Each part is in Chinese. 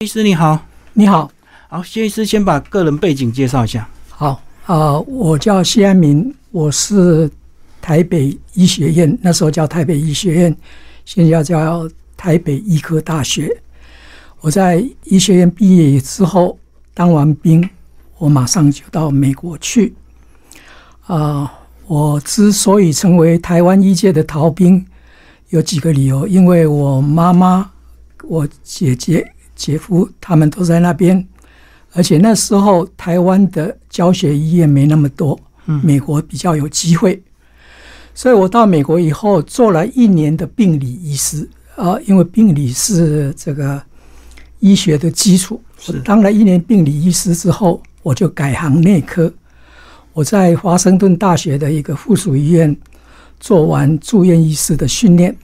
医师你好，你好，好，谢医师先把个人背景介绍一下。好啊、我叫谢安民，我是台北医学院，那时候叫台北医学院，现在叫台北医科大学。我在医学院毕业之后，当完兵，我马上就到美国去。啊、我之所以成为台湾医界的逃兵，有几个理由，因为我妈妈、我姐姐、姐夫他们都在那边，而且那时候台湾的教学医院没那么多，美国比较有机会，所以我到美国以后做了一年的病理医师啊、因为病理是这个医学的基础。我是当了一年病理医师之后，我就改行内科。我在华盛顿大学的一个附属医院做完住院医师的训练，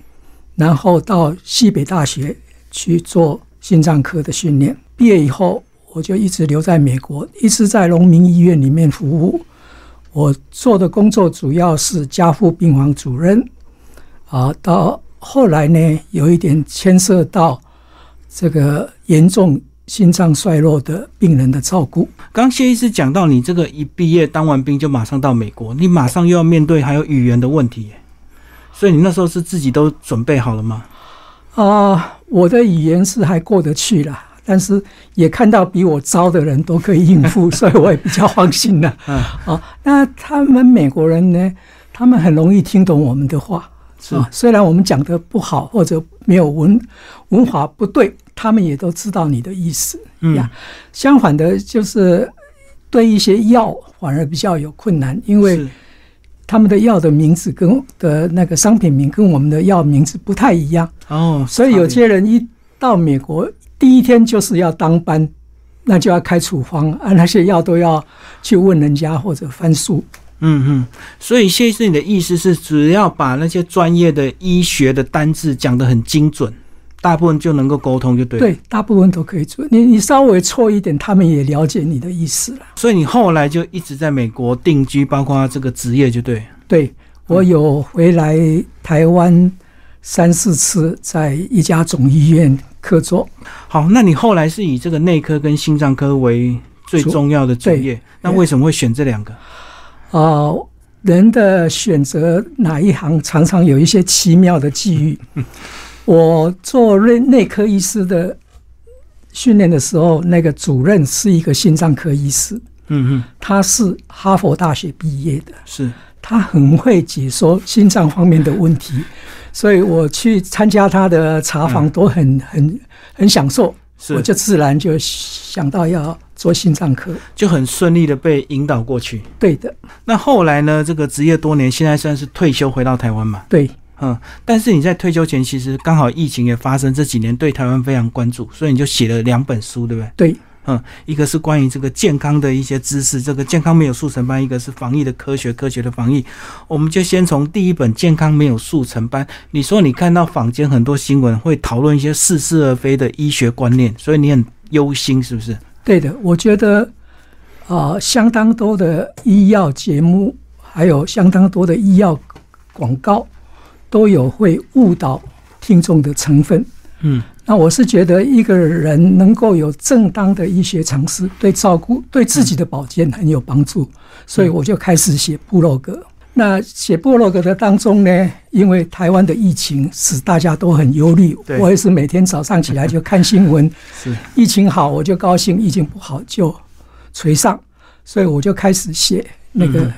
然后到西北大学去做心脏科的训练。毕业以后，我就一直留在美国，一直在农民医院里面服务。我做的工作主要是加护病房主任，啊，到后来呢，有一点牵涉到这个严重心脏衰弱的病人的照顾。刚谢医师讲到，你这个一毕业当完兵就马上到美国，你马上又要面对还有语言的问题，所以你那时候是自己都准备好了吗？啊、我的语言是还过得去啦，但是也看到比我糟的人都可以应付，所以我也比较放心了。嗯，啊，那他们美国人呢，他们很容易听懂我们的话是啊，虽然我们讲的不好或者没有文文法不对，他们也都知道你的意思嗯呀。相反的，就是对一些药反而比较有困难，因为是他们的药的名字跟的那个商品名跟我们的药名字不太一样。哦，所以有些人一到美国，第一天就是要当班，那就要开处方啊，那些药都要去问人家或者翻书。嗯嗯，所以谢医师你的意思是，只要把那些专业的医学的单字讲得很精准，大部分就能够沟通，就对。。对，大部分都可以做。你你稍微错一点，他们也了解你的意思了。所以你后来就一直在美国定居，包括这个职业，就对。对我有回来台湾三四次，在一家总医院客座。好，那你后来是以这个内科跟心脏科为最重要的职业，那为什么会选这两个？啊、人的选择哪一行，常常有一些奇妙的际遇。我做内内科医师的训练的时候，那个主任是一个心脏科医师，嗯嗯，他是哈佛大学毕业的，是他很会解说心脏方面的问题，所以我去参加他的查房都很很很享受，是，我就自然就想到要做心脏科。就很顺利的被引导过去。对的，那后来呢？这个职业多年，现在算是退休回到台湾嘛？对。嗯，但是你在退休前，其实刚好疫情也发生，这几年对台湾非常关注，所以你就写了两本书，对不对？对，嗯，一个是关于这个健康的一些知识，这个健康没有速成班；一个是防疫的科学，科学的防疫。我们就先从第一本《健康没有速成班》。你说你看到坊间很多新闻会讨论一些似是而非的医学观念，所以你很忧心，是不是？对的，我觉得啊、呃相当多的医药节目，还有相当多的医药广告，都有会误导听众的成分。嗯，那我是觉得一个人能够有正当的医学常识，对照顾对自己的保健很有帮助，所以我就开始写部落格。那写部落格的当中呢，因为台湾的疫情使大家都很忧虑，我也是每天早上起来就看新闻，是。疫情好我就高兴，疫情不好就垂丧，所以我就开始写那个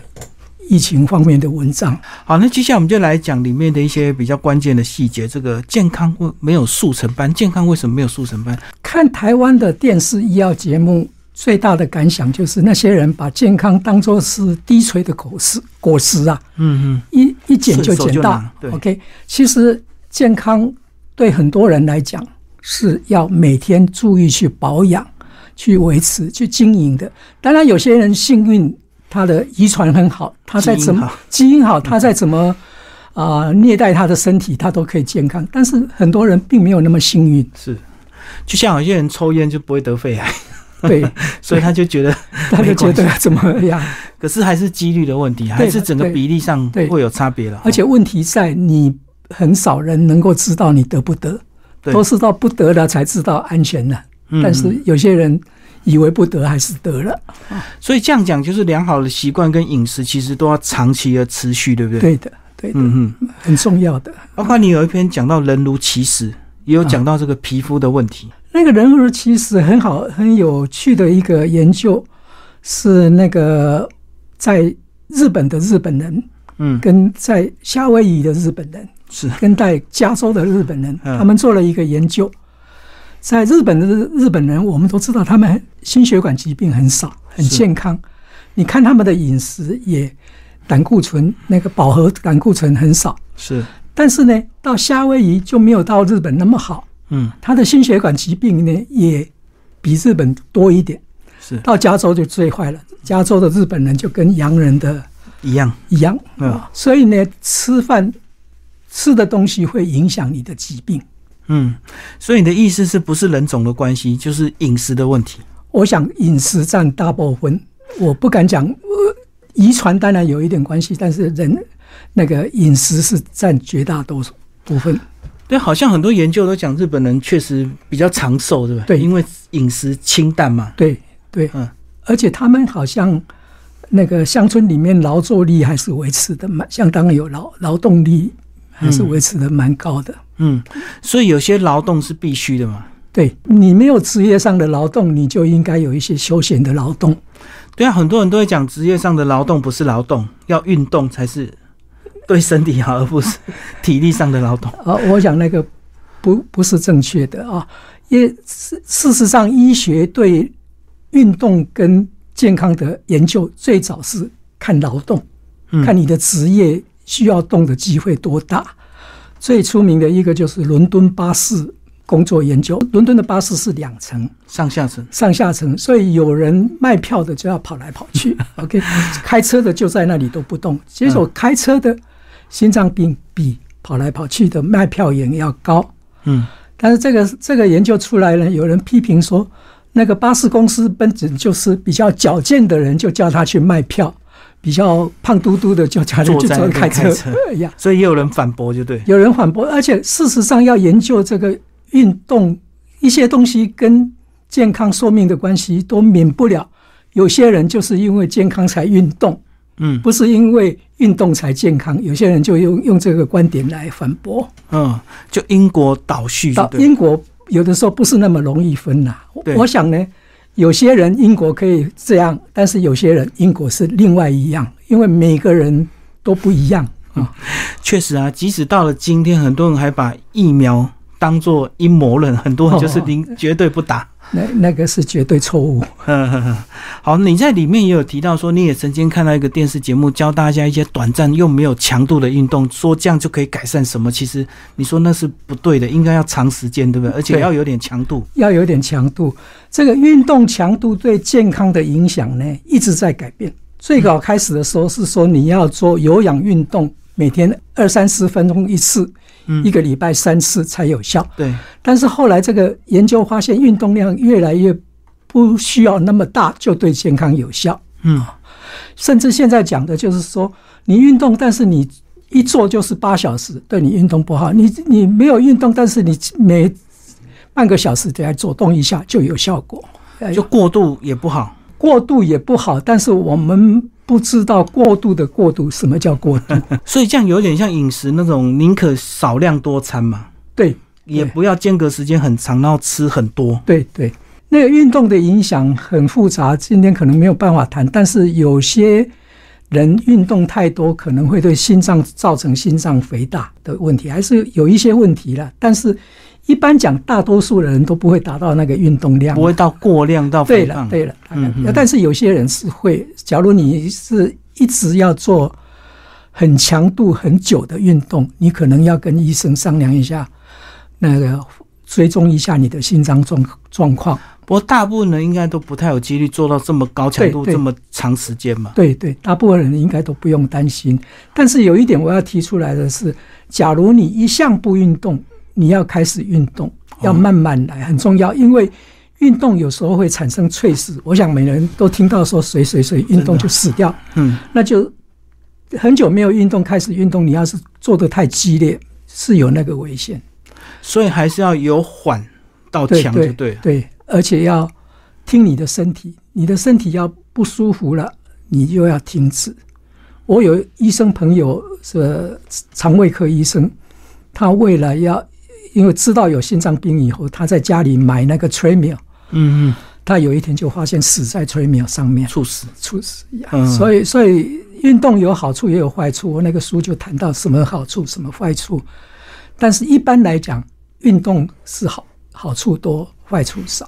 疫情方面的文章。好，那接下来我们就来讲里面的一些比较关键的细节。这个健康为没有速成班，健康为什么没有速成班？看台湾的电视医药节目，最大的感想就是那些人把健康当作是低垂的果实，果实啊，嗯嗯一一捡就捡到对。OK，其实健康对很多人来讲是要每天注意去保养、去维持、去经营的。当然，有些人幸运，他的遗传很好，他在怎么基因好，他在怎么啊、虐待他的身体，他都可以健康。但是很多人并没有那么幸运，是。就像有些人抽烟就不会得肺癌，对，所以他就觉得，他就觉得怎么样？可是还是几率的问题，还是整个比例上对会有差别了。而且问题在你很少人能够知道你得不得，都是到不得了才知道安全了。嗯但是有些人以为不得，还是得了。所以这样讲，就是良好的习惯跟饮食其实都要长期的持续，对不对？，对的，对的，嗯嗯。很重要的。包括你有一篇讲到人如其实，也有讲到这个皮肤的问题。那个人如其实很好，很有趣的一个研究，是那个在日本的日本人，嗯，跟在夏威夷的日本人，是，跟在加州的日本人，嗯他们做了一个研究。在日本的日日本人，我们都知道他们心血管疾病很少，很健康。你看他们的饮食也胆固醇那个饱和胆固醇很少，是，但是呢，到夏威夷就没有到日本那么好。嗯，他的心血管疾病呢也比日本多一点。是到加州就最坏了，加州的日本人就跟洋人的一样。一样，嗯所以呢，吃饭吃的东西会影响你的疾病。嗯，所以你的意思是不是人种的关系，就是饮食的问题？我想饮食占大部分，我不敢讲，呃，遗传当然有一点关系，但是人那个饮食是占绝大多数部分。对，好像很多研究都讲日本人确实比较长寿，对吧？对因为饮食清淡嘛。对对，嗯而且他们好像那个乡村里面劳作力还是维持的蛮相当有劳劳动力，还是维持的蛮高的。嗯，所以有些劳动是必须的嘛。对你没有职业上的劳动，你就应该有一些休闲的劳动。对啊，很多人都会讲职业上的劳动不是劳动，要运动才是 对身体好，而不是 体力上的劳动。啊，我想那个不不是正确的啊，因为事事实上，医学对运动跟健康的研究最早是看劳动，嗯看你的职业需要动的机会多大。最出名的一个就是伦敦巴士工作研究，伦敦的巴士是两层，上下层。上下层，所以有人卖票的就要跑来跑去，OK，开车的就在那里都不动。结果开车的心脏病比跑来跑去的卖票员要高。嗯，但是这个这个研究出来呢，有人批评说，那个巴士公司本质就是比较矫健的人，就叫他去卖票；比较胖嘟嘟的就叫他去坐在那边做开车开车。哎呀，所以也有人反驳，就对。有人反驳，而且事实上要研究这个运动一些东西跟健康寿命的关系，都免不了有些人就是因为健康才运动，嗯不是因为运动才健康。有些人就用用这个观点来反驳。嗯，就因果倒序，就到对。因果有的时候不是那么容易分呐、我想呢，有些人因果可以这样，但是有些人因果是另外一样，因为每个人都不一样啊。确实啊，即使到了今天，很多人还把疫苗当做阴谋论，很多人就是零绝对不打。那那个是绝对错误。好，你在里面也有提到说，你也曾经看到一个电视节目，教大家一些短暂又没有强度的运动，说这样就可以改善什么？其实你说那是不对的，应该要长时间，对不对？而且要有点强度。要有点强度。这个运动强度对健康的影响呢，一直在改变。最早开始的时候是说你要做有氧运动，每天二三十分钟一次，嗯一个礼拜三次才有效。对，但是后来这个研究发现，运动量越来越不需要那么大，就对健康有效。嗯，甚至现在讲的就是说，你运动，但是你一做就是八小时，对你运动不好。你你没有运动，但是你每半个小时来走动一下就有效果。哎就过度也不好。过度也不好，但是我们不知道过度的过度，什么叫过度？所以这样有点像饮食那种，宁可少量多餐嘛，对也不要间隔时间很长，然后吃很多。对对，那个运动的影响很复杂，今天可能没有办法谈。但是有些人运动太多，可能会对心脏造成心脏肥大的问题，还是有一些问题了。但是一般讲，大多数的人都不会达到那个运动量，不会到过量到对。了对了，嗯嗯但是有些人是会，假如你是一直要做很强度很久的运动，你可能要跟医生商量一下，那个追踪一下你的心脏状状况。不过大部分人应该都不太有几率做到这么高强度、这么长时间嘛。对对，大部分人应该都不用担心。但是有一点我要提出来的是，假如你一向不运动，你要开始运动，要慢慢来，很重要，因为。运动有时候会产生猝死，我想每人都听到说谁谁谁运动就死掉，嗯，那就很久没有运动，开始运动，你要是做的太激烈，是有那个危险。所以还是要由缓到强就对了。对，而且要听你的身体，你的身体要不舒服了，你就要停止。我有医生朋友是肠胃科医生，他为了要，因为知道有心脏病以后，他在家里买那个 t r e m i l 嗯嗯，他有一天就发现死在 t r e m i l 上面，猝死，猝死呀。嗯所以，所以运动有好处也有坏处。我那个书就谈到什么好处，什么坏处。但是一般来讲，运动是好，好处多，坏处少。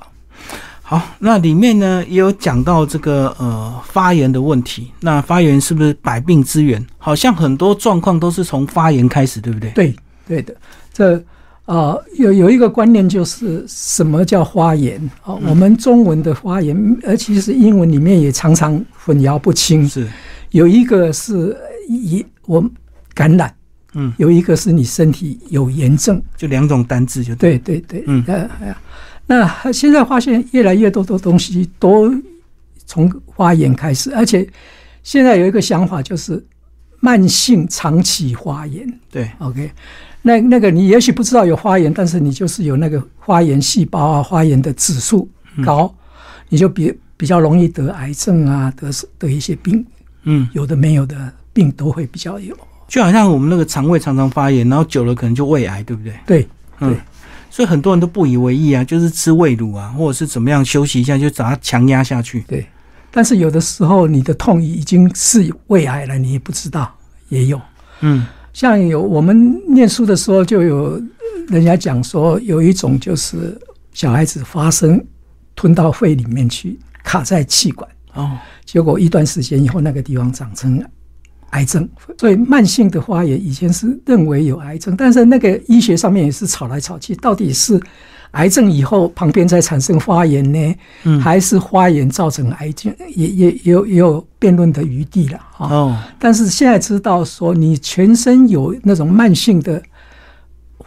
好，那里面呢也有讲到这个呃发炎的问题。那发炎是不是百病之源？好像很多状况都是从发炎开始，对不对？对，对的。这啊、有有一个观念就是什么叫花炎啊、我们中文的花炎，而其实英文里面也常常混淆不清。是，有一个是一我感染，嗯，有一个是你身体有炎症。就两种单字就对。对对对，嗯呃，哎呀，那现在发现越来越多的东西都从花炎开始，而且现在有一个想法就是慢性长期花炎。对，OK，那那个你也许不知道有花炎，但是你就是有那个花炎细胞啊，花炎的指数高，你就比比较容易得癌症啊，得得一些病，嗯，有的没有的病都会比较有。就好像我们那个肠胃常常发炎，然后久了可能就胃癌，对不对？对嗯对，所以很多人都不以为意啊，就是吃胃乳啊，或者是怎么样休息一下，就把它强压下去。对，但是有的时候你的痛已经是胃癌了，你也不知道，也有。嗯像有我们念书的时候，就有人家讲说，有一种就是小孩子发生吞到肺里面去，卡在气管，哦，结果一段时间以后，那个地方长成癌症。所以慢性的发炎以前是认为有癌症，但是那个医学上面也是吵来吵去，到底是癌症以后旁边再产生发炎呢，嗯还是发炎造成癌症？也也也有也有辩论的余地了哈。哦，但是现在知道说，你全身有那种慢性的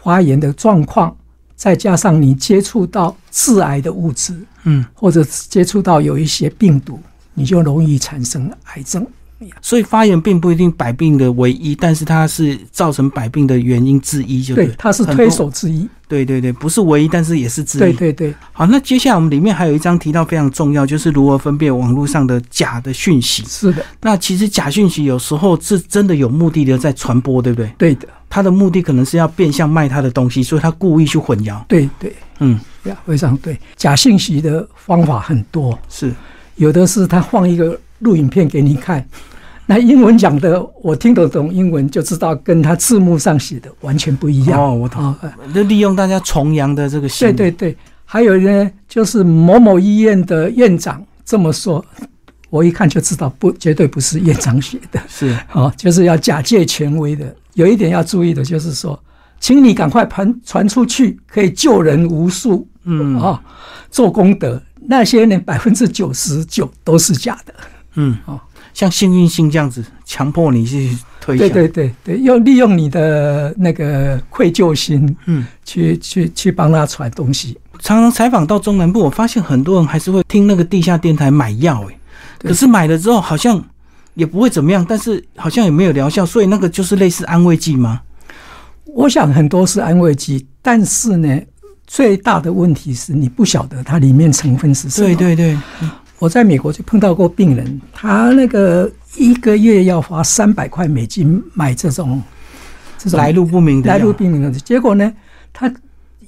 发炎的状况，再加上你接触到致癌的物质，嗯，或者接触到有一些病毒，你就容易产生癌症。所以发炎并不一定百病的唯一，但是它是造成百病的原因之一，就对，对，它是推手之一。对对对，不是唯一，但是也是之一。对对对，好，那接下来我们里面还有一章提到非常重要，就是如何分辨网络上的假的讯息。是的，那其实假讯息有时候是真的有目的的在传播，对不对？对的，他的目的可能是要变相卖他的东西，所以他故意去混淆。对对嗯，呀，非常对。假信息的方法很多，是，有的是他放一个录影片给你看，那英文讲的我听得懂英文，就知道跟他字幕上写的完全不一样。哦我懂啊、呃就利用大家崇洋的这个心理。对对对，还有呢，就是某某医院的院长这么说，我一看就知道不，绝对不是院长写的。是，哦，就是要假借权威的。有一点要注意的就是说，请你赶快传传出去，可以救人无数嗯啊、哦，做功德。那些呢，百分之九十九都是假的。嗯，哦像幸运星这样子，强迫你去推销。对对对对，用利用你的那个愧疚心嗯，去去去帮他传东西。常常采访到中南部，我发现很多人还是会听那个地下电台买药，哎，可是买了之后好像也不会怎么样，但是好像也没有疗效，所以那个就是类似安慰剂吗？我想很多是安慰剂，但是呢，最大的问题是你不晓得它里面成分是什么。对对对，我在美国就碰到过病人，他那个一个月要花三百块美金买这种这种来路不明的药。来路不明的，结果呢，他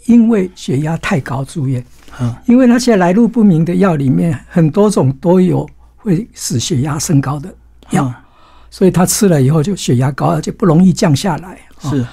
因为血压太高住院，嗯，因为那些来路不明的药里面很多种都有会使血压升高的药，嗯。所以他吃了以后就血压高，而且不容易降下来。啊是，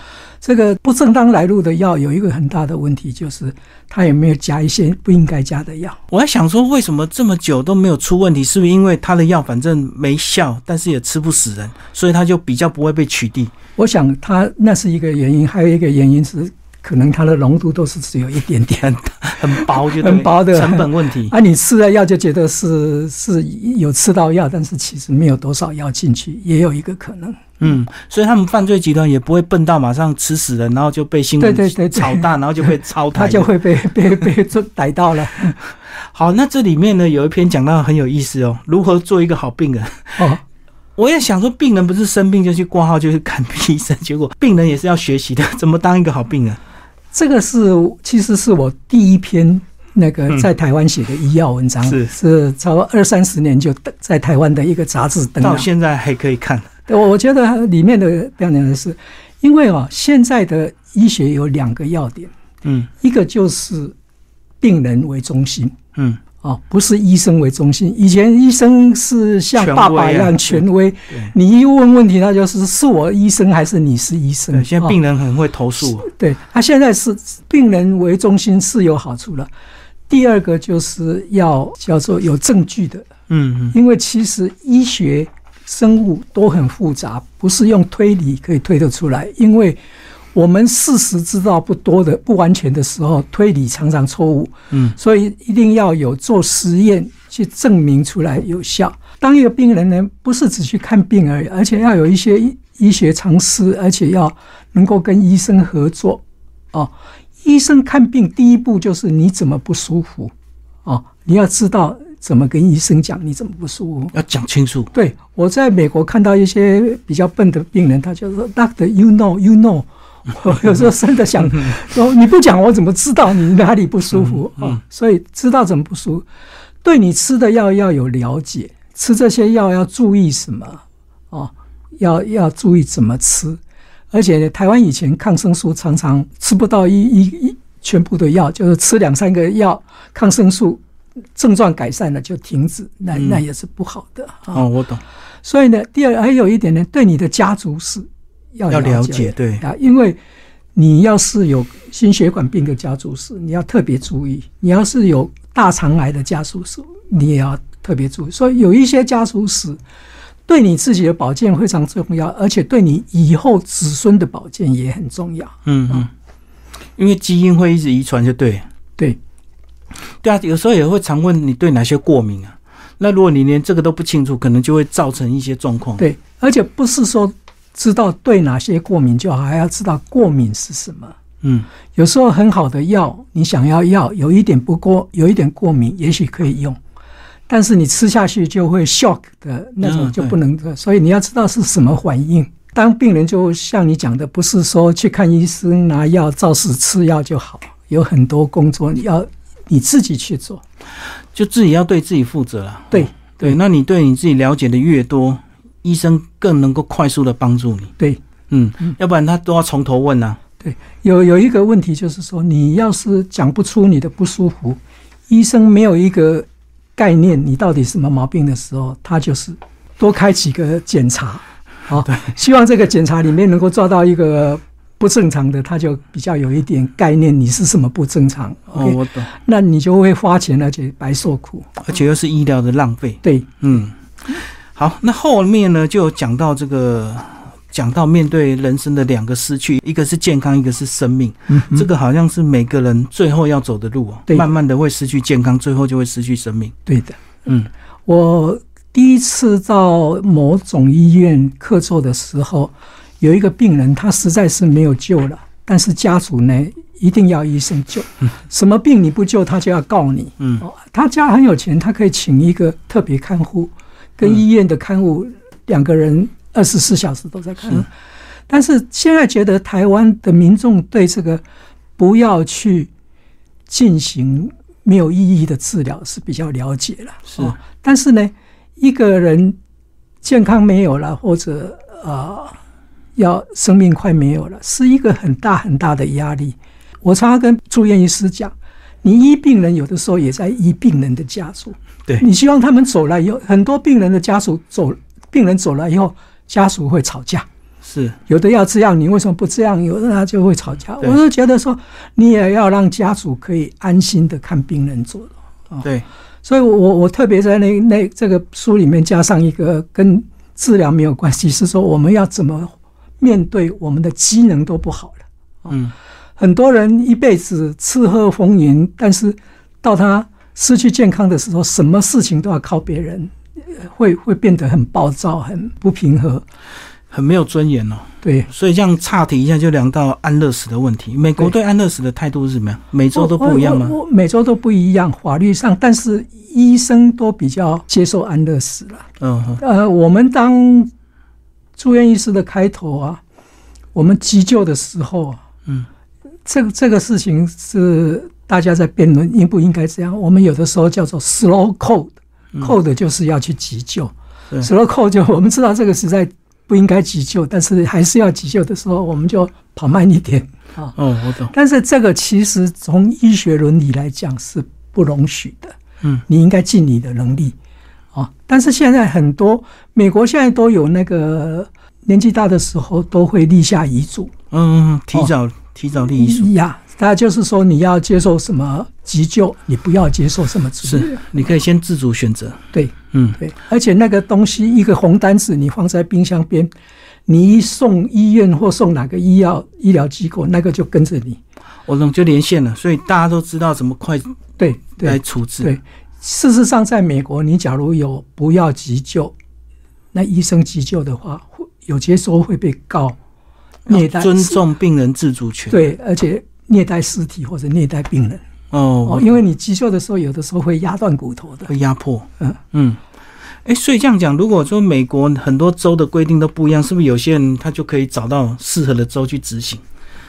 这个不正当来路的药有一个很大的问题，就是它有没有加一些不应该加的药。我在想说，为什么这么久都没有出问题？是不是因为他的药反正没效，但是也吃不死人，所以他就比较不会被取缔？我想他那是一个原因，还有一个原因是可能它的浓度都是只有一点点。很 很薄就很薄的成本问题。啊，你吃了药就觉得是是有吃到药，但是其实没有多少药进去，也有一个可能。嗯，所以他们犯罪集团也不会笨到马上吃死人，然后就被新闻对对对对炒大，然后就被 抄台。他就会被被被捉逮到了。好。那这里面呢有一篇讲到很有意思哦，如何做一个好病人。哦，我也想说，病人不是生病就去挂号就去看医生，结果病人也是要学习的，怎么当一个好病人。这个是其实是我第一篇那个在台湾写的医药文章，是是超过二三十年就在台湾的一个杂志登到现在还可以看。我我觉得里面的标点的是，因为啊，现在的医学有两个要点，嗯一个就是病人为中心。嗯，哦，不是医生为中心。以前医生是像爸爸一样权威，对你一问问题，他就是是我医生还是你是医生？对，现在哦病人很会投诉。对他现在是病人为中心是有好处了。第二个就是要叫做有证据的，嗯嗯因为其实医学、生物都很复杂，不是用推理可以推得出来。因为我们事实知道不多的、不完全的时候，推理常常错误。嗯所以一定要有做实验去证明出来有效。当一个病人呢，不是只去看病而已，而且要有一些医医学常识，而且要能够跟医生合作。哦，医生看病第一步就是你怎么不舒服哦，你要知道怎么跟医生讲你怎么不舒服。要讲清楚。对我在美国看到一些比较笨的病人，他就说：“Doctor, you know, you know。”我有时候真的想说，你不讲我怎么知道你哪里不舒服嗯嗯啊？所以知道怎么不舒服，对你吃的药要有了解，吃这些药要注意什么哦，要要注意怎么吃。而且台湾以前抗生素常常吃不到一一一全部的药，就是吃两三个药抗生素，症状改善了就停止，那嗯那也是不好的啊。哦，我懂。所以呢，第二还有一点呢，对你的家族史要了解对啊，因为你要是有心血管病的家族史，你要特别注意；你要是有大肠癌的家族史，你也要特别注意。所以有一些家族史对你自己的保健非常重要，而且对你以后子孙的保健也很重要。嗯嗯，因为基因会一直遗传，就对。对，对啊，有时候也会常问你对哪些过敏啊？那如果你连这个都不清楚，可能就会造成一些状况。，对，而且不是说知道对哪些过敏就好，还要知道过敏是什么。嗯有时候很好的药，你想要药，有一点不过，有一点过敏，也许可以用，但是你吃下去就会 shock 的那种嗯就不能，所以你要知道是什么反应。当病人就像你讲的，不是说去看医生拿药照实吃药就好，有很多工作你要你自己去做。就自己要对自己负责了。对对，那你对你自己了解的越多，医生更能够快速的帮助你。对，嗯嗯，要不然他都要从头问啊。有有一个问题就是说，你要是讲不出你的不舒服，医生没有一个概念你到底什么毛病的时候，他就是多开几个检查，好、希望这个检查里面能够抓到一个不正常的，他就比较有一点概念，你是什么不正常哦我懂，那你就会花钱，而且白受苦。而且又是医疗的浪费。对，嗯，好，那后面呢就讲到这个，讲到面对人生的两个失去，一个是健康，一个是生命。嗯，这个好像是每个人最后要走的路哦，对慢慢的会失去健康，最后就会失去生命。对的。嗯我第一次到某种医院客座的时候，有一个病人，他实在是没有救了，但是家属呢一定要医生救。什么病你不救，他就要告你。嗯哦，他家很有钱，他可以请一个特别看护，跟医院的看护两个人二十四小时都在看。但是现在觉得台湾的民众对这个不要去进行没有意义的治疗是比较了解了。是哦但是呢，一个人健康没有了，或者呃要生命快没有了，是一个很大很大的压力。我常常跟住院医师讲，你医病人有的时候也在医病人的家属。对你希望他们走了以后，很多病人的家属走，病人走了以后，家属会吵架。是，有的要这样，你为什么不这样？有的他就会吵架。我就觉得说，你也要让家属可以安心的看病人走。对，所以我，我我特别在那那这个书里面加上一个跟治疗没有关系，是说我们要怎么面对我们的机能都不好了。嗯很多人一辈子吃喝风云，但是到他失去健康的时候，什么事情都要靠别人，呃会会变得很暴躁、很不平和。很没有尊严哦。对，所以这样岔题一下，就聊到安乐死的问题。美国对安乐死的态度是什么样？每周都不一样吗？我每周都不一样，法律上，但是医生都比较接受安乐死了。嗯哼，呃，我们当住院医师的开头啊，我们急救的时候啊，嗯，这个这个事情是大家在辩论应不应该这样。我们有的时候叫做 slow code，code 就是要去急救对，slow code 就 我们知道这个实在不应该急救，但是还是要急救的时候，我们就跑慢一点啊。哦，我懂。但是这个其实从医学伦理来讲是不容许的。嗯，你应该尽你的能力啊。但是现在很多美国现在都有那个年纪大的时候都会立下遗嘱嗯，提早、提早立遗嘱。呀。他就是说你要接受什么急救，你不要接受什么治疗。是，你可以先自主选择。对嗯，对，而且那个东西一个红单子你放在冰箱边，你一送医院或送哪个医药医疗机构，那个就跟着你。我懂，就连线了，所以大家都知道怎么快对来处置。对，事实上，在美国，你假如有不要急救，那医生急救的话，会有些时候会被告虐待，尊重病人自主权。，对，而且虐待尸体或者虐待病人哦，因为你急救的时候，有的时候会压断骨头的。会压迫。嗯嗯，哎，所以这样讲，如果说美国很多州的规定都不一样，是不是有些人他就可以找到适合的州去执行，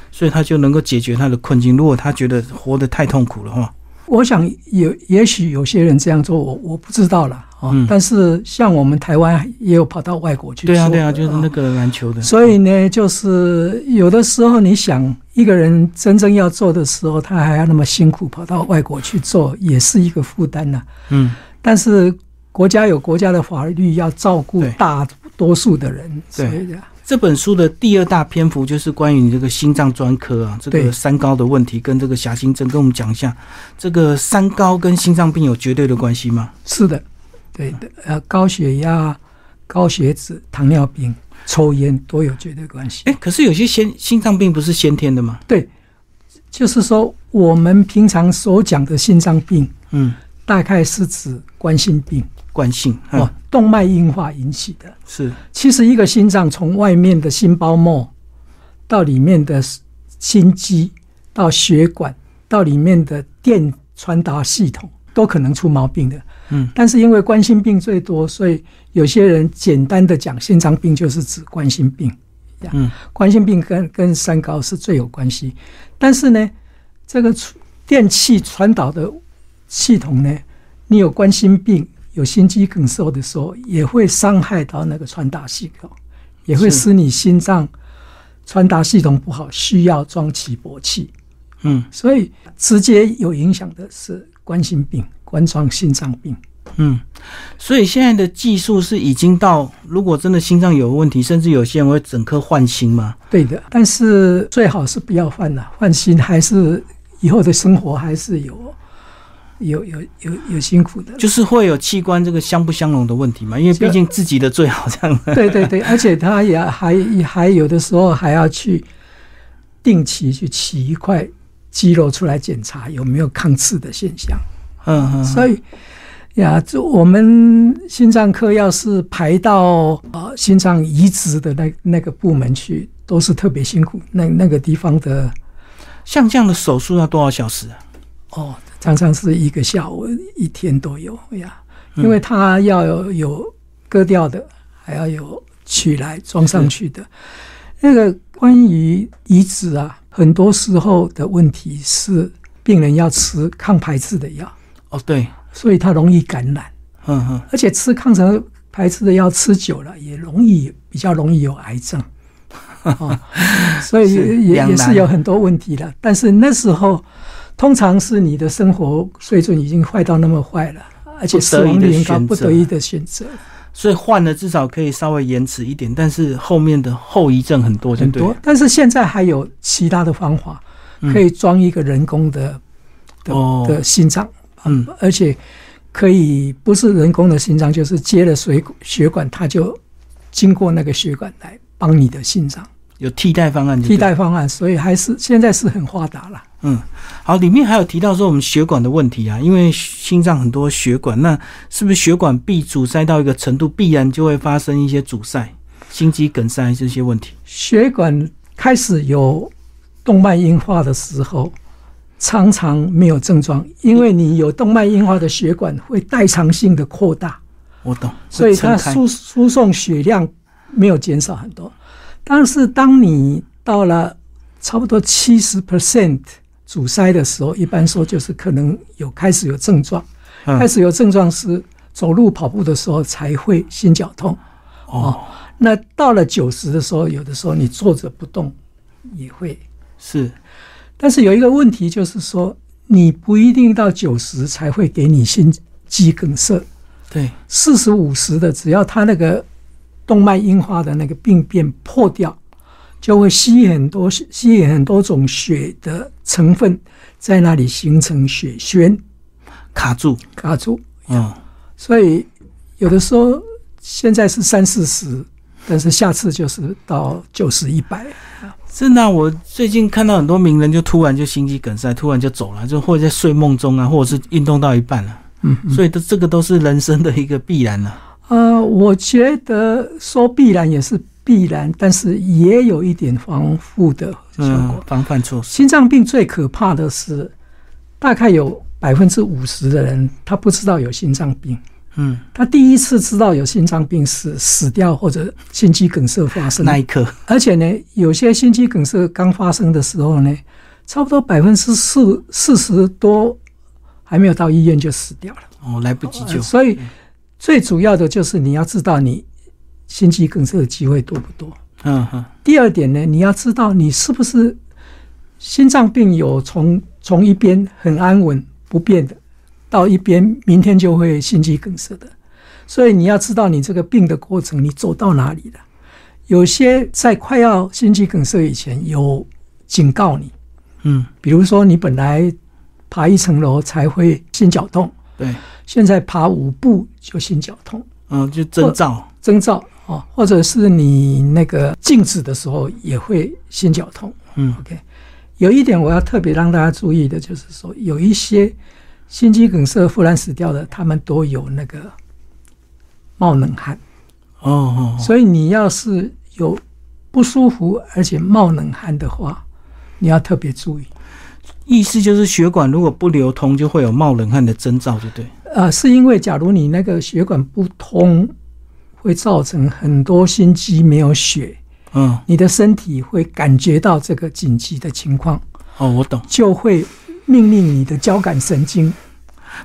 所以他就能够解决他的困境？如果他觉得活得太痛苦的话，我想有，也许有些人这样做，我我不知道了哦。嗯但是像我们台湾也有跑到外国去做，对啊，对啊，就是那哦个篮球的。所以呢，就是有的时候你想一个人真正要做的时候，他还要那么辛苦跑到外国去做，也是一个负担呐。嗯，但是国家有国家的法律要照顾大多数的人，所对以这样。这本书的第二大篇幅就是关于你这个心脏专科啊，这个三高的问题跟这个狭心症，跟我们讲一下，这个三高跟心脏病有绝对的关系吗？是的，对的，呃，高血压、高血脂、糖尿病、抽烟都有绝对关系。哎，可是有些先心脏病不是先天的吗？对，就是说我们平常所讲的心脏病，嗯，大概是指冠心病惯性哦哦，，动脉硬化引起的。是其实一个心脏从外面的心包膜到里面的心肌，到血管，到里面的电传达系统，都可能出毛病的。嗯，但是因为冠心病最多，所以有些人简单的讲，心脏病就是指冠心病。嗯，冠心病跟跟三高是最有关系。但是呢，这个传电气传导的系统呢，你有冠心病、有心肌梗塞的时候，也会伤害到那个传达系统，也会使你心脏传达系统不好，需要装起搏器。嗯所以直接有影响的是冠心病、冠状心脏病。嗯，所以现在的技术是已经到，如果真的心脏有问题，甚至有些人会整颗换心嘛。对的，但是最好是不要换了，换心还是以后的生活还是有有有有有辛苦的。就是会有器官这个相不相容的问题嘛，因为毕竟自己的最好这样。对对对，而且他也还还有的时候还要去定期去取一块肌肉出来检查有没有抗刺的现象。嗯嗯，所以呀，就我们心脏科要是排到呃心脏移植的那那个部门去，都是特别辛苦。那那个地方的像这样的手术要多少小时啊？哦，常常是一个下午、一天都有呀，嗯。因为它要有有割掉的，还要有取来装上去的。那个关于移植啊，很多时候的问题是病人要吃抗排斥的药，哦，对，所以它容易感染。嗯嗯，而且吃抗生排斥的药吃久了，也容易比较容易有癌症，哦，所以是也也是有很多问题的。但是那时候，通常是你的生活水准已经坏到那么坏了，而且死亡率很高，不得已的选择。所以换了至少可以稍微延迟一点，但是后面的后遗症很多。很多但是现在还有其他的方法，嗯。可以装一个人工的的哦。的心脏，嗯，而且可以不是人工的心脏，就是接了水血管，它就经过那个血管来帮你的心脏。有替代方案替代方案，所以还是现在是很发达了。嗯，好，里面还有提到说我们血管的问题啊，因为心脏很多血管，那是不是血管壁阻塞到一个程度，必然就会发生一些阻塞、心肌梗塞这些问题？血管开始有动脉硬化的时候，常常没有症状，因为你有动脉硬化的血管会代偿性的扩大。我懂，所以它输输送血量没有减少很多。但是当你到了差不多七十 percent 阻塞的时候，一般说就是可能有开始有症状，嗯。开始有症状是走路跑步的时候才会心绞痛。哦，那到了九十的时候，有的时候你坐着不动也会。是。但是有一个问题就是说，你不一定到九十才会给你心肌梗塞，对，四十五十的，只要他那个动脉硬化的那个病变破掉，就会吸引很多吸引很多种血的成分在那里形成血栓。卡住，卡住。嗯，所以有的时候现在是三四十，但是下次就是到九十一百。真的啊、我最近看到很多名人就突然就心肌梗塞，突然就走了，就或者在睡梦中啊，或者是运动到一半了、嗯，所以都这个都是人生的一个必然了、呃，我觉得说必然也是必然，但是也有一点防护的效果。嗯，防范措施，心脏病最可怕的是，大概有百分之五十的人他不知道有心脏病，嗯，他第一次知道有心脏病是死掉或者心肌梗塞发生，那一刻，而且呢，有些心肌梗塞刚发生的时候呢，差不多百分之四四十多还没有到医院就死掉了。哦，来不及救，所以最主要的就是你要知道你心肌梗塞的机会多不多。嗯哼，第二点呢，你要知道你是不是心脏病有从从一边很安稳不变的，到一边明天就会心肌梗塞的。所以你要知道你这个病的过程，你走到哪里了。有些在快要心肌梗塞以前有警告你，嗯，比如说你本来爬一层楼才会心绞痛，对，现在爬五步就心绞痛。嗯，就征兆，征兆哦，或者是你那个静止的时候也会心绞痛。嗯 OK，有一点我要特别让大家注意的，就是说有一些心肌梗塞忽然死掉的，他们都有那个冒冷汗，哦哦，哦所以你要是有不舒服而且冒冷汗的话，你要特别注意。意思就是血管如果不流通，就会有冒冷汗的征兆，就对，呃，是因为假如你那个血管不通，会造成很多心肌没有血，嗯，你的身体会感觉到这个紧急的情况，哦，我懂，就会命令你的交感神经，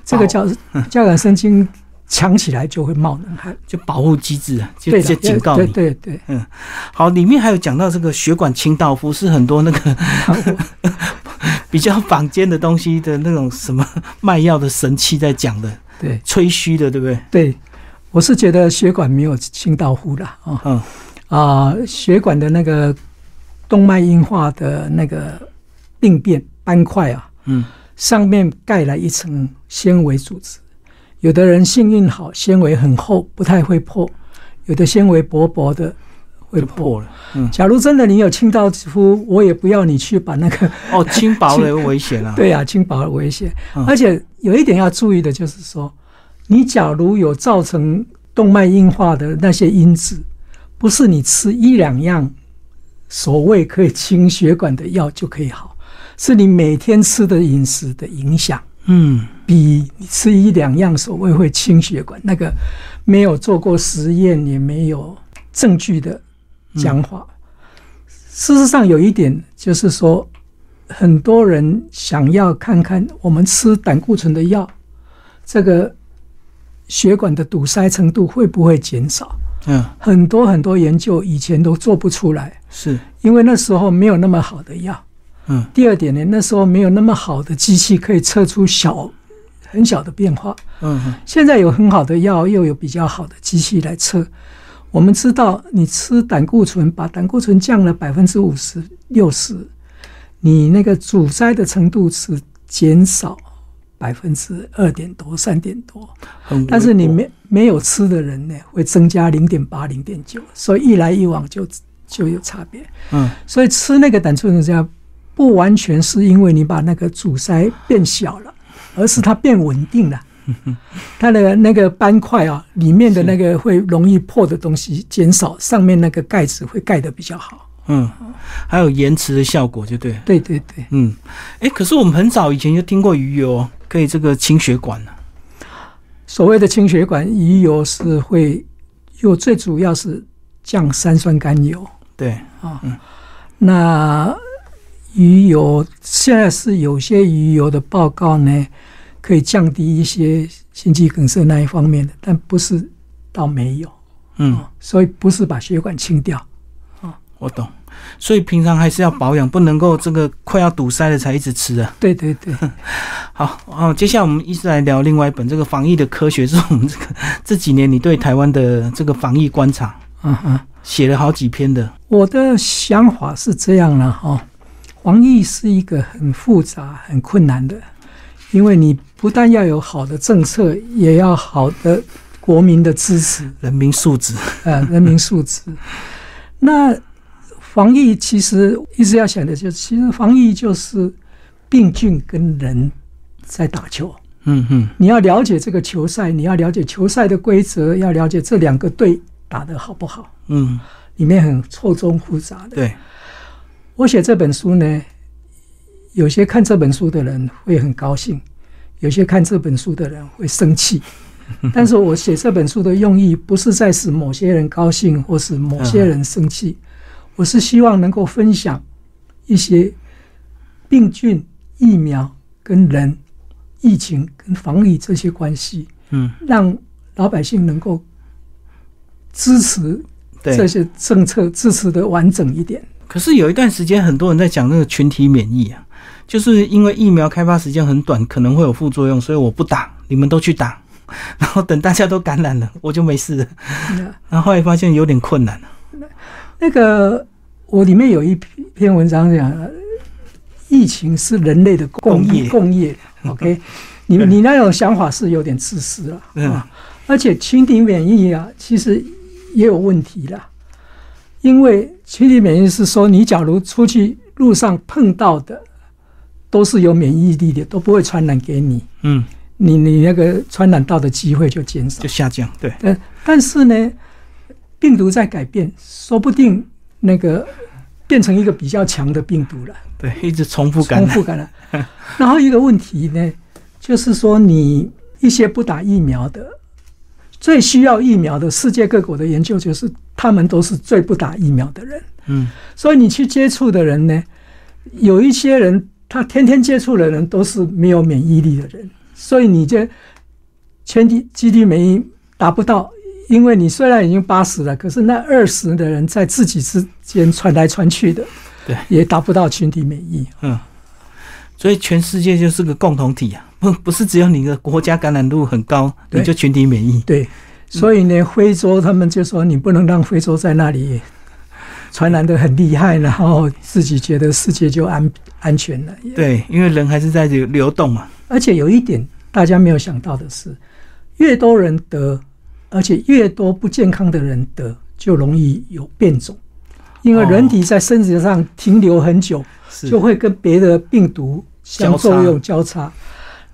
这个交交感神经强起来就会冒冷汗。就保护机制啊，就对的，就警告对你。对对，好，里面还有讲到这个血管清道夫是很多那个 比较坊间的东西的那种什么卖药的神器在讲的，对。吹嘘的，对不对？对，我是觉得血管没有清道夫啦。啊嗯啊、血管的那个动脉硬化的那个病变斑块啊，嗯，上面盖了一层纤维组织。有的人幸运好，纤维很厚，不太会破；有的纤维薄薄的会破。破了。嗯，假如真的你有清道夫，我也不要你去把那个哦，轻薄的 危险啊。，对啊，轻薄的危险。嗯而且有一点要注意的就是说，你假如有造成动脉硬化的那些因子，不是你吃一两样所谓可以清血管的药就可以好，是你每天吃的饮食的影响。嗯，比你吃一两样所谓会清血管那个没有做过实验也没有证据的讲法。事实上有一点就是说，很多人想要看看我们吃胆固醇的药，这个血管的堵塞程度会不会减少。嗯，很多很多研究以前都做不出来，是，因为那时候没有那么好的药。嗯第二点呢，那时候没有那么好的机器可以测出小很小的变化。嗯嗯现在有很好的药，又有比较好的机器来测。我们知道，你吃胆固醇，把胆固醇降了百分之五十、六十，你那个阻塞的程度是减少百分之二点多、三点多。但是你没没有吃的人呢，会增加零点八、零点九，所以一来一往就就有差别。嗯所以吃那个胆固醇药不完全是因为你把那个阻塞变小了，而是它变稳定了。它的那个斑块啊，里面的那个会容易破的东西减少，上面那个盖子会盖得比较好。嗯，还有延迟的效果，就对。对对对，嗯，哎，可是我们很早以前就听过鱼油可以这个清血管呢、所谓的清血管鱼油是会有最主要是降三酸甘油。对啊，那鱼油现在是有些鱼油的报告呢，可以降低一些心肌梗塞那一方面的，但不是倒没有，嗯，所以不是把血管清掉。我懂。所以平常还是要保养，不能够这个快要堵塞了才一直吃啊。对对对，好哦，接下来我们一直来聊另外一本这个防疫的科学，是我们这个这几年你对台湾的这个防疫观察，嗯哼，写了好几篇的。我的想法是这样了哈，防疫是一个很复杂、很困难的，因为你不但要有好的政策，也要好的国民的支持，人民素质，呃，人民素质。那防疫其实一直要想的就是，其实防疫就是病菌跟人在打球。嗯哼，你要了解这个球赛，你要了解球赛的规则，要了解这两个队打得好不好，嗯，里面很错综复杂的。对，我写这本书呢，有些看这本书的人会很高兴，有些看这本书的人会生气。但是我写这本书的用意不是在使某些人高兴，或是某些人生气，我是希望能够分享一些病菌、疫苗跟人、疫情跟防疫这些关系，嗯，让老百姓能够支持这。些政策，支持的完整一点。可是有一段时间，很多人在讲那个群体免疫啊，就是因为疫苗开发时间很短，可能会有副作用，所以我不打，你们都去打，然后等大家都感染了，我就没事了。那然后后来发现有点困难。那个我里面有一篇文章讲，呃疫情是人类的共共业业共业。OK，你你那种想法是有点自私了嗯啊！而且群体免疫啊，其实也有问题啦。因为群体免疫是说，你假如出去路上碰到的都是有免疫力的，都不会传染给你，嗯，你你那个传染到的机会就减少就。下降。对，但但是呢，病毒在改变，说不定那个变成一个比较强的病毒了，对，一直重复感染。重复感染。然后一个问题呢，就是说你一些不打疫苗的，最需要疫苗的世界各国的研究就是，他们都是最不打疫苗的人。嗯，所以你去接触的人呢，有一些人他天天接触的人都是没有免疫力的人，所以你这全体基地免疫达不到，因为你虽然已经八十了，可是那二十的人在自己之间传来传去的，对，也达不到群体免疫。嗯，所以全世界就是个共同体啊，不不是只有你的国家感染度很高，你就群体免疫。对，所以呢，非洲他们就说你不能让非洲在那里传染的很厉害，然后自己觉得世界就安安全了。对，因为人还是在流流动嘛。而且有一点大家没有想到的是，越多人得，而且越多不健康的人得，就容易有变种，因为哦人体在身体上停留很久，是就会跟别的病毒相作用交叉。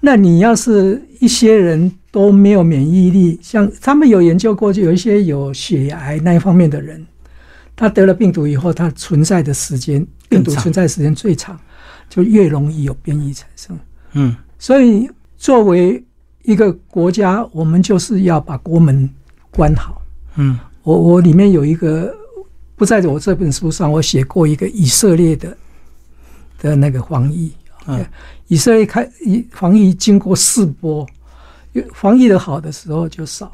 那你要是一些人都没有免疫力，像他们有研究过，就有一些有血癌那一方面的人，他得了病毒以后，他存在的时间，病毒存在时间最长，就越容易有变异产生。嗯，所以，作为一个国家，我们就是要把国门关好。嗯，我我里面有一个不在我这本书上，我写过一个以色列的的那个防疫。嗯。以色列开以防疫经过四波，防疫的好的时候就少，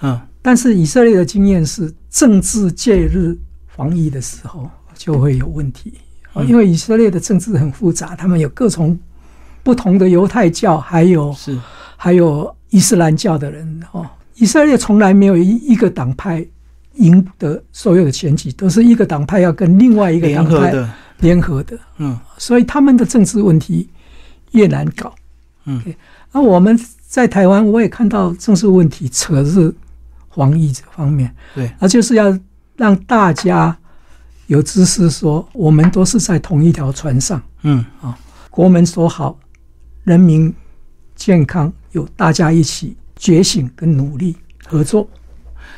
嗯，但是以色列的经验是政治介入防疫的时候就会有问题，因为以色列的政治很复杂，他们有各种不同的犹太教，还有是，还有伊斯兰教的人哦。以色列从来没有一一个党派赢得所有的选举，都是一个党派要跟另外一个联党派合的。联合的，嗯所以他们的政治问题越难搞。嗯那我们在台湾，我也看到政治问题扯日防疫这方面，对，那就是要让大家有知识说，我们都是在同一条船上，嗯啊国门锁好，人民健康，有大家一起觉醒跟努力合作。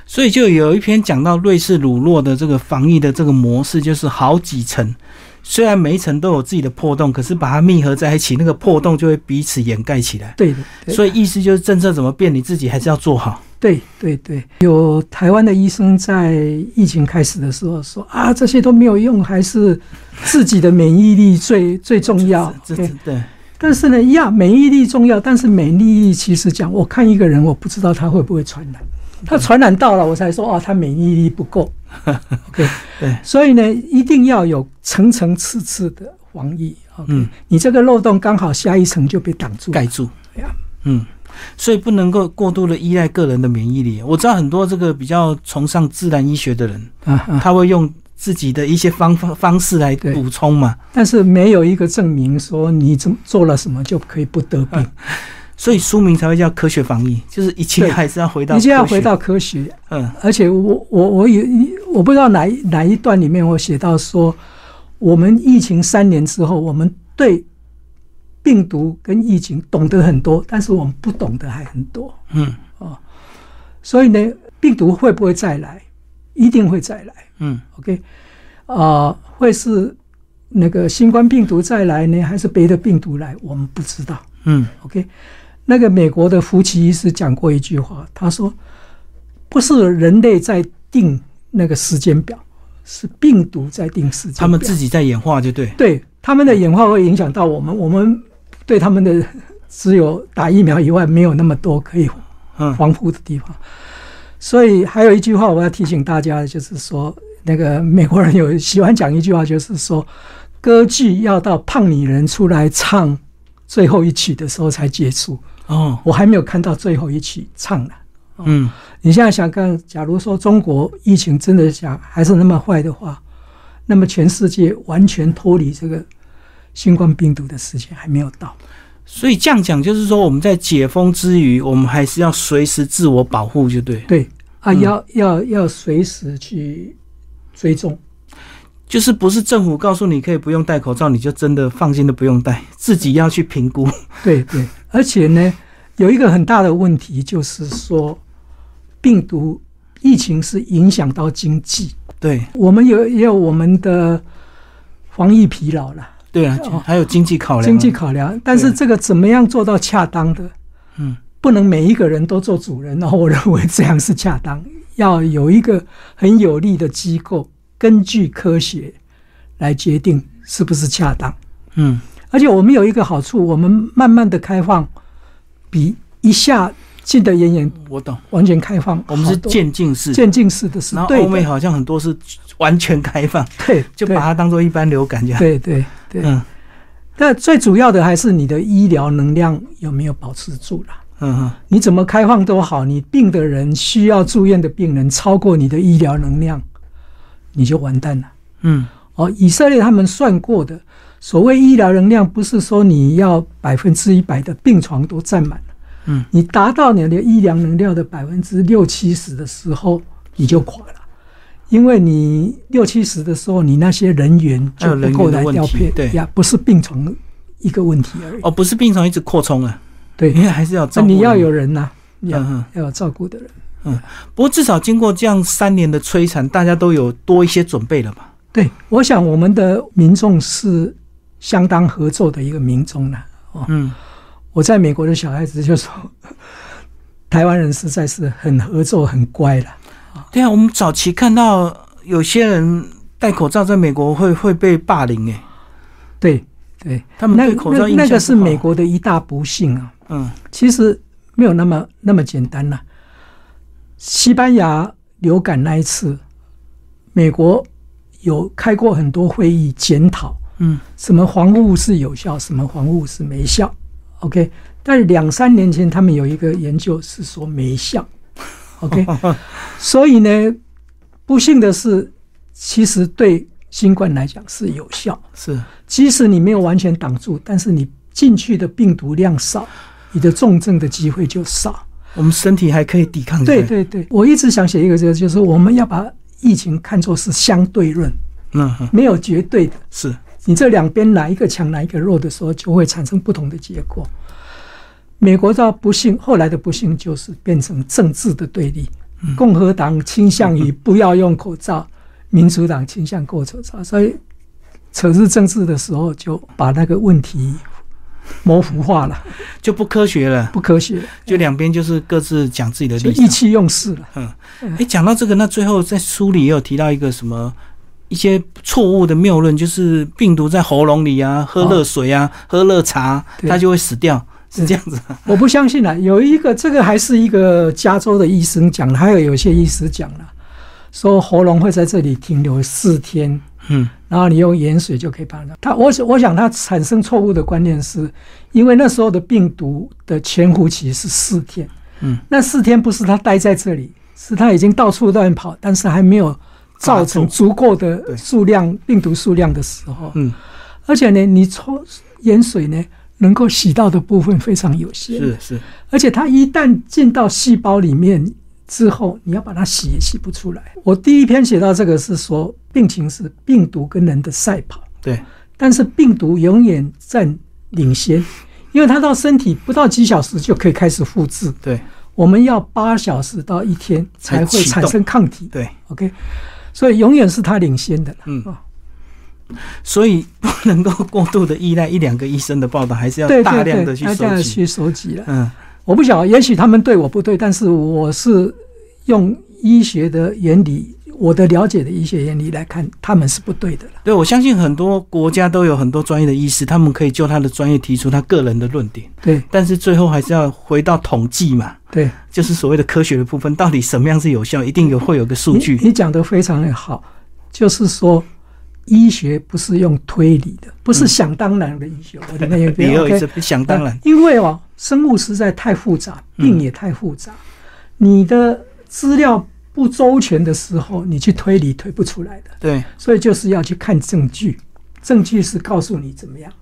所以就有一篇讲到瑞士乳酪的这个防疫的这个模式，就是好几层，虽然每一层都有自己的破洞，可是把它密合在一起，那个破洞就会彼此掩盖起来。对的，对所以意思就是政策怎么变，你自己还是要做好。对对对，有台湾的医生在疫情开始的时候说啊，这些都没有用，还是自己的免疫力最最重要。这对对，但是呢，一样免疫力重要，但是免疫力其实讲，我看一个人，我不知道他会不会传染，他传染到了，我才说哦，他免疫力不够。OK，对，所以呢，一定要有层层次次的防疫。OK，、嗯你这个漏洞刚好下一层就被挡住。盖住对啊。嗯，所以不能够过度的依赖个人的免疫力。我知道很多这个比较崇尚自然医学的人！他会用自己的一些方方方式来补充嘛。但是没有一个证明说你怎么做了什么就可以不得病，所以书名才会叫科学防疫，就是一切还是要回到一切要回到科学。嗯而且我我我有我不知道哪一哪一段里面我写到说，我们疫情三年之后，我们对病毒跟疫情懂得很多，但是我们不懂得还很多。嗯哦所以呢，病毒会不会再来？一定会再来。嗯 OK，啊、会是那个新冠病毒再来呢，还是别的病毒来？我们不知道。嗯 OK，那个美国的福奇医师讲过一句话，他说：“不是人类在定那个时间表，是病毒在定时间。”他们自己在演化，就对。对他们的演化会影响到我们，我们对他们的只有打疫苗以外，没有那么多可以嗯防护的地方。所以还有一句话我要提醒大家的，就是说，那个美国人有喜欢讲一句话，就是说，歌剧要到胖女人出来唱最后一曲的时候才结束。哦我还没有看到最后一曲唱呢。嗯你现在想看，假如说中国疫情真的想还是那么坏的话，那么全世界完全脱离这个新冠病毒的时间还没有到。所以这样讲就是说，我们在解封之余，我们还是要随时自我保护，就对。对啊，嗯要要要随时去追踪。就是不是政府告诉你可以不用戴口罩，你就真的放心的不用戴，自己要去评估。对对，而且呢，有一个很大的问题就是说，病毒疫情是影响到经济，对我们有也有我们的防疫疲劳了。对啊，哦还有经济考量啊。经济考量，但是对这个怎么样做到恰当的？嗯，不能每一个人都做主人，然后我认为这样是恰当，要有一个很有力的机构，根据科学来决定是不是恰当。嗯而且我们有一个好处，我们慢慢的开放，比一下进得严严我懂，完全开放，我们是渐进式，渐进式的是对然后欧美，好像很多是完全开放，对，就把它当做一般流感这样。对对对。嗯但最主要的还是你的医疗能量有没有保持住了。嗯嗯你怎么开放都好，你病的人需要住院的病人超过你的医疗能量，你就完蛋了。嗯哦，以色列他们算过的，所谓医疗能量，不是说你要百分之一百的病床都占满了，嗯，你达到你的医疗能量的百分之六七十的时候，你就垮了。因为你六七十的时候，你那些人员就不够来调配，对呀，不是病床一个问题而已。哦，不是病床一直扩充啊，对，因为还是要照顾你要有人呐、要要有照顾的人。嗯不过至少经过这样三年的摧残，大家都有多一些准备了吧？对，我想我们的民众是相当合作的一个民众了。嗯我在美国的小孩子就说，台湾人实在是很合作、很乖了。对啊，我们早期看到有些人戴口罩在美国会会被霸凌诶，对对，他们那对口罩印象那那个是美国的一大不幸啊。嗯其实没有那么那么简单呐、西班牙流感那一次，美国有开过很多会议检讨，嗯什么防护是有效，什么防护是没效。OK，但是两三年前他们有一个研究是说没效。OK，所以呢，不幸的是，其实对新冠来讲是有效，是即使你没有完全挡住，但是你进去的病毒量少，你的重症的机会就少。我们身体还可以抵抗。对对对，我一直想写一个这个，就是我们要把疫情看作是相对论，嗯嗯没有绝对的。是你这两边哪一个强哪一个弱的时候，就会产生不同的结果。美国的不幸，后来的不幸就是变成政治的对立，共和党倾向于不要用口罩，民主党倾向过口罩，所以扯入政治的时候，就把那个问题模糊化了，就不科学了，不科学，就两边就是各自讲自己的就立场。意。气用事了。嗯。哎，讲到这个，那最后在书里也有提到一个什么一些错误的谬论，就是病毒在喉咙里啊，喝热水啊，喝热茶，它就会死掉，是这样子。我不相信了。有一个，这个还是一个加州的医生讲的，还有有些医师讲了，说喉咙会在这里停留四天，嗯，然后你用盐水就可以把它。他我我想他产生错误的观念是，因为那时候的病毒的潜伏期是四天，嗯，那四天不是他待在这里，是他已经到处乱跑，但是还没有造成足够的对数量病毒数量的时候，嗯，而且呢，你抽盐水呢，能够洗到的部分非常有限，是是，而且它一旦进到细胞里面之后，你要把它洗也洗不出来。我第一篇写到这个是说，病情是病毒跟人的赛跑，对，但是病毒永远占领先，因为它到身体不到几小时就可以开始复制，对。我们要八小时到一天才会产生抗体。对，OK，所以永远是它领先的了。嗯。哦所以不能够过度的依赖一两个医生的报道，还是要大量的去收集。去收集了。嗯，我不晓得，也许他们对我不对，但是我是用医学的原理，我的了解的医学原理来看，他们是不对的了。对，我相信很多国家都有很多专业的医师，他们可以就他的专业提出他个人的论点，对但是最后还是要回到统计嘛，对，就是所谓的科学的部分，到底什么样是有效，一定有会有个数据。你你讲的非常的好，就是说。医学不是用推理的，不是想当然的医学。我的那一也边有一 OK，次想当然，因为哦，生物实在太复杂，病也太复杂，你的资料不周全的时候，你去推理推不出来的。对所以就是要去看证据，证据是告诉你怎么样。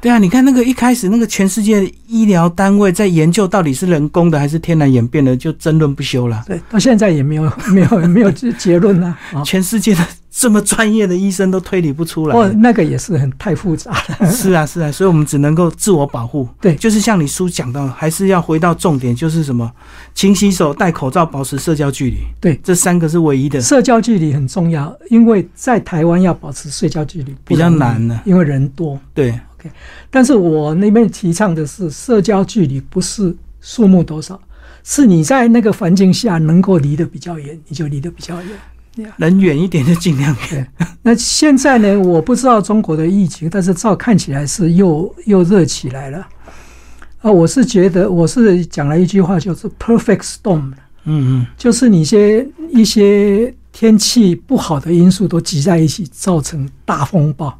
对啊，你看那个一开始那个全世界医疗单位在研究到底是人工的还是天然演变的，就争论不休了。对，到现在也没有 没有 没有结结论呢、啊。全世界的这么专业的医生都推理不出来。哦，那个也是很太复杂了。是啊，是啊，所以我们只能够自我保护。对就是像你书讲到，还是要回到重点，就是什么，勤洗手、戴口罩、保持社交距离，对，这三个是唯一的。社交距离很重要，因为在台湾要保持社交距离比较难呢因为人多。对，但是我那边提倡的是社交距离，不是数目多少，是你在那个环境下能够离得比较远，你就离得比较远。能远一点就尽量远。那现在呢？我不知道中国的疫情，但是照看起来是又又热起来了。啊，我是觉得我是讲了一句话，就是 “perfect storm”，嗯嗯，就是你些一些天气不好的因素都挤在一起，造成大风暴。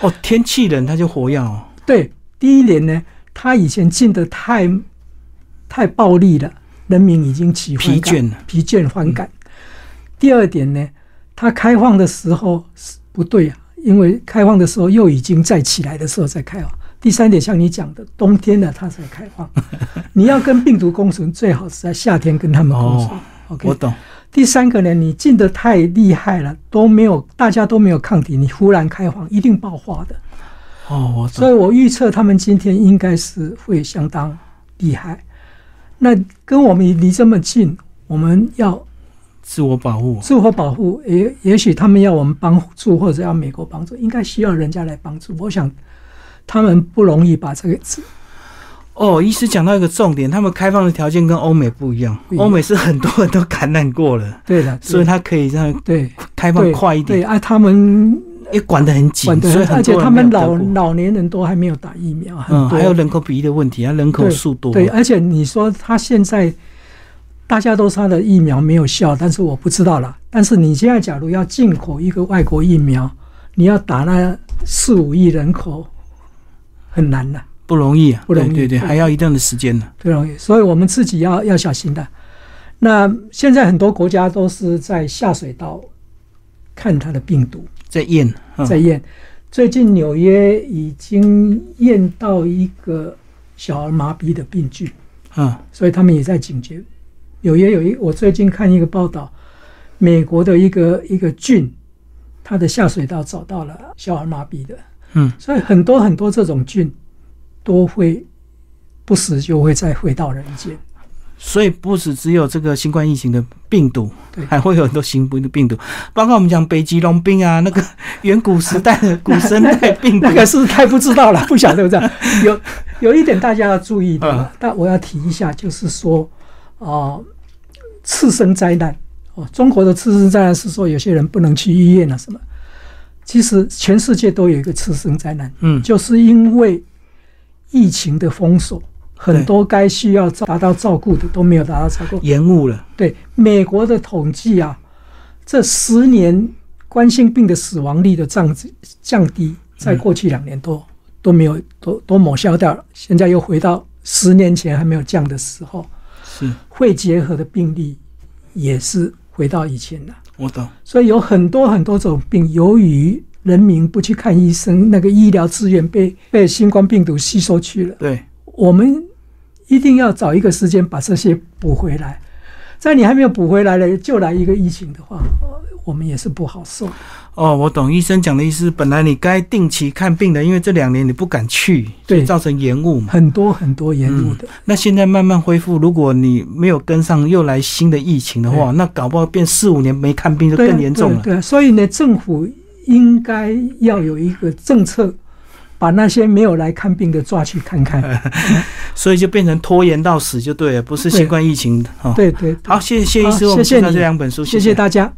哦，天气冷它就活跃哦。对，第一年呢，它以前进的太太暴力了，人民已经起疲倦了疲倦反感。第二点呢，它开放的时候是不对啊，因为开放的时候又已经在起来的时候再开放。第三点，像你讲的，冬天呢它才开放。你要跟病毒共存，最好是在夏天跟他们共存。哦 OK，我懂。第三个呢，你进的太厉害了，都没有大家都没有抗体，你忽然开放，一定爆发的。哦，我所。以我预测他们今天应该是会相当厉害。那跟我们离这么近，我们要自我保护。自我保护，也也许他们要我们帮助，或者要美国帮助，应该需要人家来帮助。我想他们不容易把这个哦，医师讲到一个重点，他们开放的条件跟欧美不一样欧美是很多人都感染过了，对的，所以他可以让对。开放快一点，对啊，他们也管得很紧所以，而且他们老老年人都还没有打疫苗，嗯，多。还有人口比例的问题，啊，人口数多，对，而且你说他现在大家都说他的疫苗没有效，但是我不知道了。但是你现在假如要进口一个外国疫苗，你要打那四五亿人口，很难的，不容易啊，不容易对对对，对还要一定的时间呢。不容易。所以我们自己要要小心的。那现在很多国家都是在下水道看它的病毒，在验，嗯在验。最近纽约已经验到一个小儿麻痹的病菌。啊，所以他们也在警觉。纽约有一，我最近看一个报道，美国的一个一个郡，它的下水道找到了小儿麻痹的，嗯，所以很多很多这种菌都会不时就会再回到人间。所以不止只有这个新冠疫情的病毒对，还会有很多新的病毒，包括我们讲北极龙病啊，那个远古时代的古生代病毒。那，个是太不知道了，不晓得这样。有有一点大家要注意的嗯，但我要提一下，就是说，啊、次生灾难。哦，中国的次生灾难是说有些人不能去医院啊什么，其实全世界都有一个次生灾难，嗯，就是因为疫情的封锁，很多该需要达到照顾的都没有达到照顾。延误了。对美国的统计啊，这十年冠心病的死亡率的降降低，在过去两年都、都没有都都抹消掉了，现在又回到十年前还没有降的时候。是肺结核的病例也是回到以前了。我懂。所以有很多很多种病，由于人民不去看医生，那个医疗资源被被新冠病毒吸收去了。对，我们一定要找一个时间把这些补回来。在你还没有补回来了，就来一个疫情的话，呃我们也是不好受。哦，我懂医生讲的意思。本来你该定期看病的，因为这两年你不敢去，所对以造成延误嘛。很多很多延误的，那现在慢慢恢复，如果你没有跟上，又来新的疫情的话，那搞不好变四五年没看病就更严重了。对所以呢，政府应该要有一个政策，把那些没有来看病的抓去看看。所以就变成拖延到死就对了，不是新冠疫情。哦，对对，对好，谢谢谢医师，我们介绍谢谢你这两本书，谢谢大家。